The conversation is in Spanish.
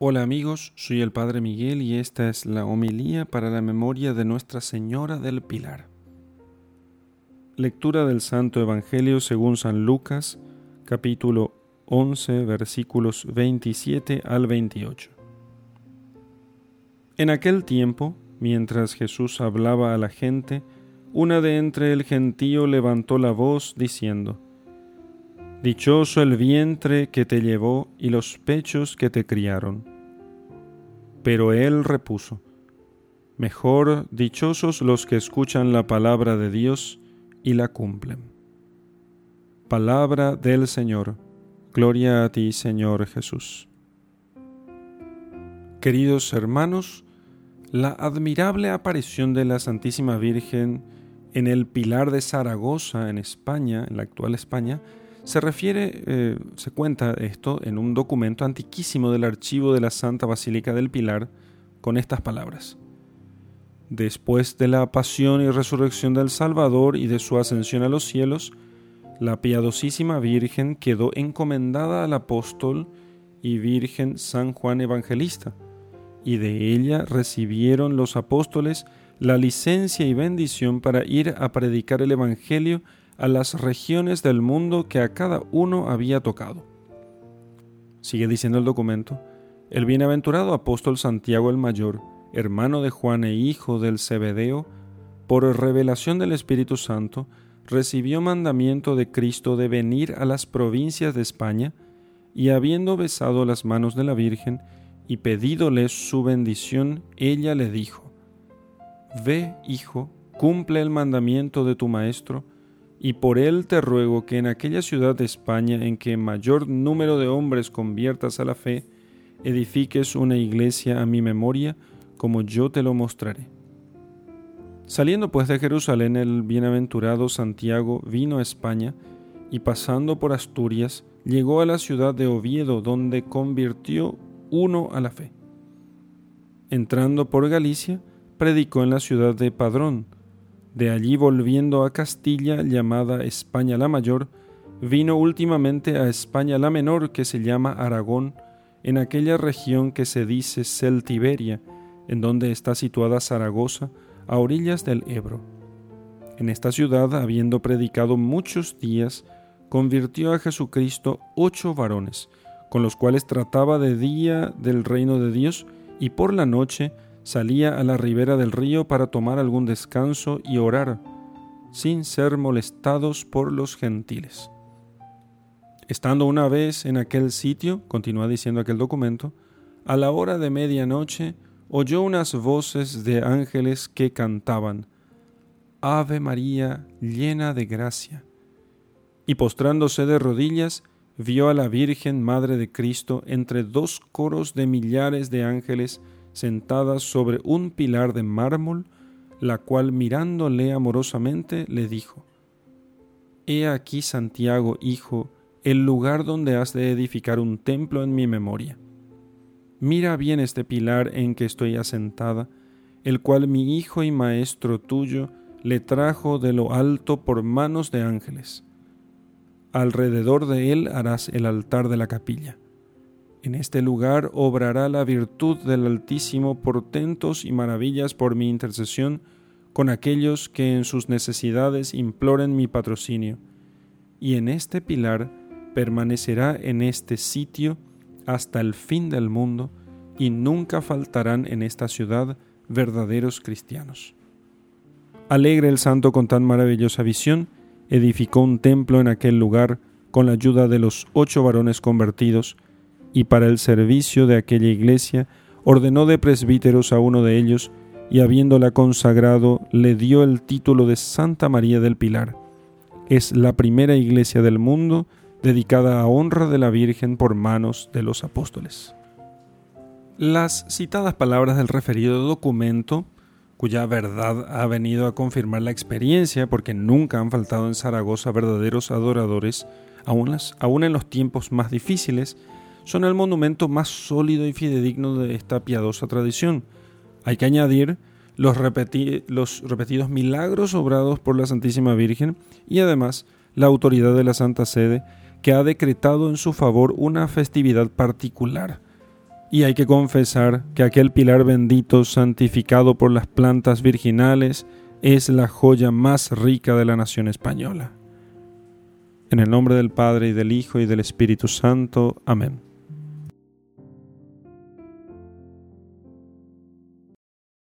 Hola amigos, soy el Padre Miguel y esta es la homilía para la memoria de Nuestra Señora del Pilar. Lectura del Santo Evangelio según San Lucas, capítulo 11, versículos 27 al 28. En aquel tiempo, mientras Jesús hablaba a la gente, una de entre el gentío levantó la voz diciendo, Dichoso el vientre que te llevó y los pechos que te criaron. Pero él repuso, Mejor dichosos los que escuchan la palabra de Dios y la cumplen. Palabra del Señor. Gloria a ti, Señor Jesús. Queridos hermanos, la admirable aparición de la Santísima Virgen en el Pilar de Zaragoza, en España, en la actual España, se refiere, eh, se cuenta esto en un documento antiquísimo del archivo de la Santa Basílica del Pilar con estas palabras. Después de la pasión y resurrección del Salvador y de su ascensión a los cielos, la piadosísima Virgen quedó encomendada al apóstol y Virgen San Juan Evangelista, y de ella recibieron los apóstoles la licencia y bendición para ir a predicar el Evangelio a las regiones del mundo que a cada uno había tocado. Sigue diciendo el documento, el bienaventurado apóstol Santiago el Mayor, hermano de Juan e hijo del Cebedeo, por revelación del Espíritu Santo, recibió mandamiento de Cristo de venir a las provincias de España, y habiendo besado las manos de la Virgen y pedídole su bendición, ella le dijo, Ve, hijo, cumple el mandamiento de tu Maestro, y por él te ruego que en aquella ciudad de España en que mayor número de hombres conviertas a la fe, edifiques una iglesia a mi memoria, como yo te lo mostraré. Saliendo pues de Jerusalén el bienaventurado Santiago vino a España, y pasando por Asturias, llegó a la ciudad de Oviedo, donde convirtió uno a la fe. Entrando por Galicia, predicó en la ciudad de Padrón, de allí volviendo a Castilla, llamada España la Mayor, vino últimamente a España la Menor, que se llama Aragón, en aquella región que se dice Celtiberia, en donde está situada Zaragoza, a orillas del Ebro. En esta ciudad, habiendo predicado muchos días, convirtió a Jesucristo ocho varones, con los cuales trataba de día del reino de Dios y por la noche salía a la ribera del río para tomar algún descanso y orar, sin ser molestados por los gentiles. Estando una vez en aquel sitio, continúa diciendo aquel documento, a la hora de medianoche oyó unas voces de ángeles que cantaban, Ave María llena de gracia. Y postrándose de rodillas, vio a la Virgen Madre de Cristo entre dos coros de millares de ángeles sentada sobre un pilar de mármol, la cual mirándole amorosamente le dijo, He aquí, Santiago, hijo, el lugar donde has de edificar un templo en mi memoria. Mira bien este pilar en que estoy asentada, el cual mi hijo y maestro tuyo le trajo de lo alto por manos de ángeles. Alrededor de él harás el altar de la capilla en este lugar obrará la virtud del Altísimo portentos y maravillas por mi intercesión con aquellos que en sus necesidades imploren mi patrocinio. Y en este pilar permanecerá en este sitio hasta el fin del mundo, y nunca faltarán en esta ciudad verdaderos cristianos. Alegre el santo con tan maravillosa visión, edificó un templo en aquel lugar con la ayuda de los ocho varones convertidos, y para el servicio de aquella iglesia ordenó de presbíteros a uno de ellos, y habiéndola consagrado le dio el título de Santa María del Pilar. Es la primera iglesia del mundo dedicada a honra de la Virgen por manos de los apóstoles. Las citadas palabras del referido documento, cuya verdad ha venido a confirmar la experiencia, porque nunca han faltado en Zaragoza verdaderos adoradores, aún, en los tiempos más difíciles, son el monumento más sólido y fidedigno de esta piadosa tradición. Hay que añadir los, los repetidos milagros obrados por la Santísima Virgen y además la autoridad de la Santa Sede que ha decretado en su favor una festividad particular, y hay que confesar que aquel pilar bendito santificado por las plantas virginales es la joya más rica de la nación española. En el nombre del Padre y del Hijo y del Espíritu Santo. Amén.